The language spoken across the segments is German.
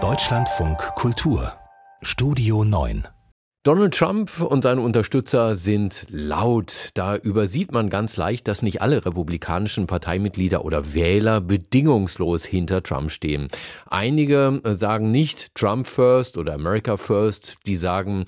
Deutschlandfunk Kultur Studio 9 Donald Trump und seine Unterstützer sind laut. Da übersieht man ganz leicht, dass nicht alle republikanischen Parteimitglieder oder Wähler bedingungslos hinter Trump stehen. Einige sagen nicht Trump first oder America first, die sagen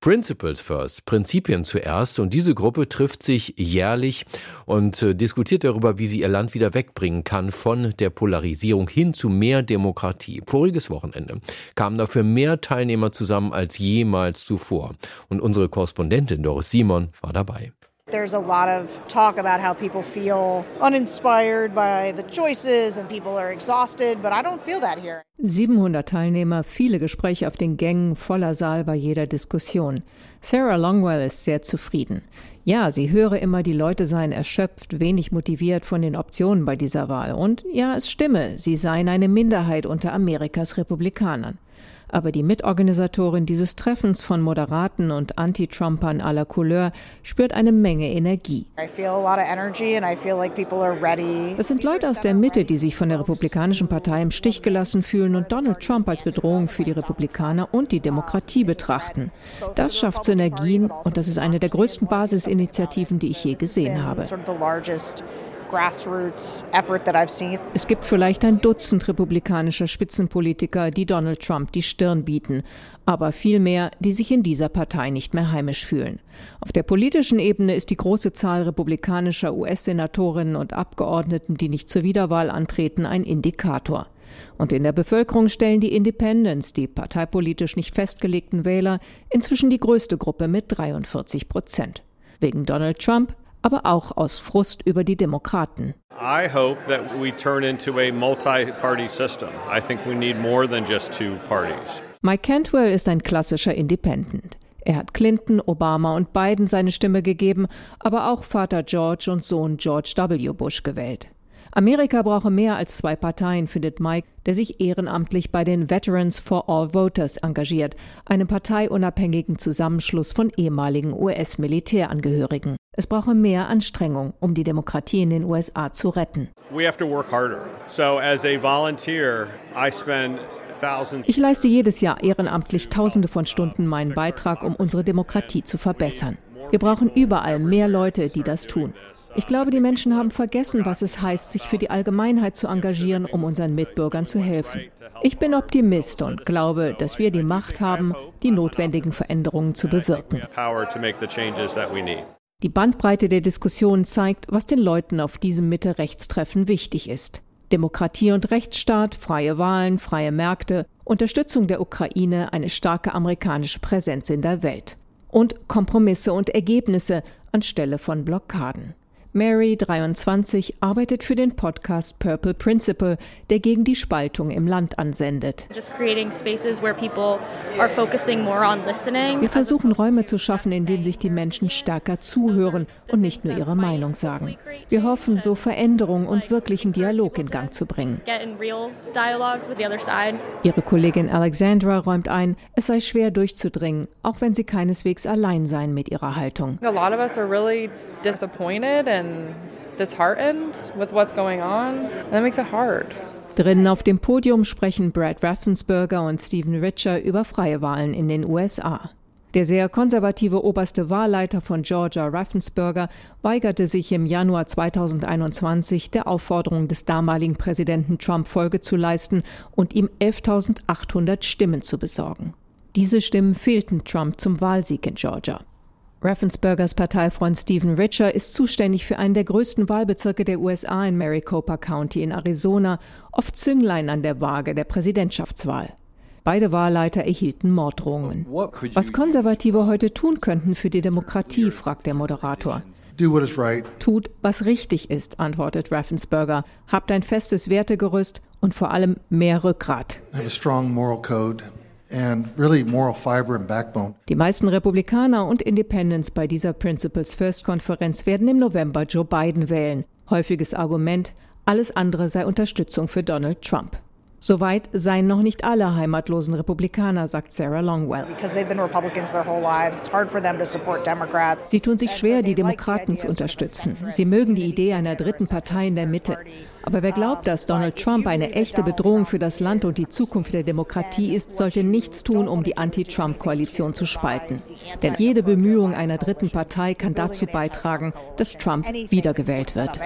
Principles First, Prinzipien zuerst. Und diese Gruppe trifft sich jährlich und äh, diskutiert darüber, wie sie ihr Land wieder wegbringen kann von der Polarisierung hin zu mehr Demokratie. Voriges Wochenende kamen dafür mehr Teilnehmer zusammen als jemals zuvor. Und unsere Korrespondentin Doris Simon war dabei. There's a lot of talk about how people feel uninspired by the choices and people are exhausted, but I don't feel that here. 700 Teilnehmer, viele Gespräche auf den Gängen, voller Saal bei jeder Diskussion. Sarah Longwell ist sehr zufrieden. Ja, sie höre immer, die Leute seien erschöpft, wenig motiviert von den Optionen bei dieser Wahl. Und ja, es stimme, sie seien eine Minderheit unter Amerikas Republikanern. Aber die Mitorganisatorin dieses Treffens von Moderaten und Anti-Trumpern aller Couleur spürt eine Menge Energie. Das sind Leute aus der Mitte, die sich von der Republikanischen Partei im Stich gelassen fühlen und Donald Trump als Bedrohung für die Republikaner und die Demokratie betrachten. Das schafft Synergien und das ist eine der größten Basisinitiativen, die ich je gesehen habe. Es gibt vielleicht ein Dutzend republikanischer Spitzenpolitiker, die Donald Trump die Stirn bieten, aber viel mehr, die sich in dieser Partei nicht mehr heimisch fühlen. Auf der politischen Ebene ist die große Zahl republikanischer US-Senatorinnen und Abgeordneten, die nicht zur Wiederwahl antreten, ein Indikator. Und in der Bevölkerung stellen die Independents, die parteipolitisch nicht festgelegten Wähler, inzwischen die größte Gruppe mit 43 Prozent. Wegen Donald Trump aber auch aus Frust über die Demokraten. I hope that we turn into a multi-party system. I think we need more than just two parties. Mike Cantwell ist ein klassischer Independent. Er hat Clinton, Obama und Biden seine Stimme gegeben, aber auch Vater George und Sohn George W. Bush gewählt. Amerika brauche mehr als zwei Parteien, findet Mike, der sich ehrenamtlich bei den Veterans for All Voters engagiert, einem parteiunabhängigen Zusammenschluss von ehemaligen US-Militärangehörigen. Es brauche mehr Anstrengung, um die Demokratie in den USA zu retten. ich leiste jedes Jahr ehrenamtlich Tausende von Stunden meinen Beitrag, um unsere Demokratie zu verbessern. Wir brauchen überall mehr Leute, die das tun. Ich glaube, die Menschen haben vergessen, was es heißt, sich für die Allgemeinheit zu engagieren, um unseren Mitbürgern zu helfen. Ich bin Optimist und glaube, dass wir die Macht haben, die notwendigen Veränderungen zu bewirken. Die Bandbreite der Diskussion zeigt, was den Leuten auf diesem Mitte-Rechts-Treffen wichtig ist. Demokratie und Rechtsstaat, freie Wahlen, freie Märkte, Unterstützung der Ukraine, eine starke amerikanische Präsenz in der Welt und Kompromisse und Ergebnisse anstelle von Blockaden. Mary, 23, arbeitet für den Podcast Purple Principle, der gegen die Spaltung im Land ansendet. Wir versuchen Räume zu schaffen, in denen sich die Menschen stärker zuhören und nicht nur ihre Meinung sagen. Wir hoffen, so Veränderung und wirklichen Dialog in Gang zu bringen. Ihre Kollegin Alexandra räumt ein, es sei schwer durchzudringen, auch wenn sie keineswegs allein seien mit ihrer Haltung. Disappointed and disheartened with what's going on. that makes it hard. Drinnen auf dem Podium sprechen Brad Raffensperger und Stephen Richer über freie Wahlen in den USA. Der sehr konservative oberste Wahlleiter von Georgia, Raffensperger, weigerte sich im Januar 2021 der Aufforderung des damaligen Präsidenten Trump Folge zu leisten und ihm 11.800 Stimmen zu besorgen. Diese Stimmen fehlten Trump zum Wahlsieg in Georgia. Raffenspergers Parteifreund Stephen Richer ist zuständig für einen der größten Wahlbezirke der USA in Maricopa County in Arizona, oft Zünglein an der Waage der Präsidentschaftswahl. Beide Wahlleiter erhielten Morddrohungen. Was Konservative heute tun könnten für die Demokratie, fragt der Moderator. Tut, was richtig ist, antwortet Raffensperger. Habt ein festes Wertegerüst und vor allem mehr Rückgrat. Die meisten Republikaner und Independents bei dieser Principles First Konferenz werden im November Joe Biden wählen. Häufiges Argument, alles andere sei Unterstützung für Donald Trump. Soweit seien noch nicht alle heimatlosen Republikaner, sagt Sarah Longwell. Sie tun sich schwer, die Demokraten zu unterstützen. Sie mögen die Idee einer dritten Partei in der Mitte. Aber wer glaubt, dass Donald Trump eine echte Bedrohung für das Land und die Zukunft der Demokratie ist, sollte nichts tun, um die Anti-Trump-Koalition zu spalten. Denn jede Bemühung einer dritten Partei kann dazu beitragen, dass Trump wiedergewählt wird.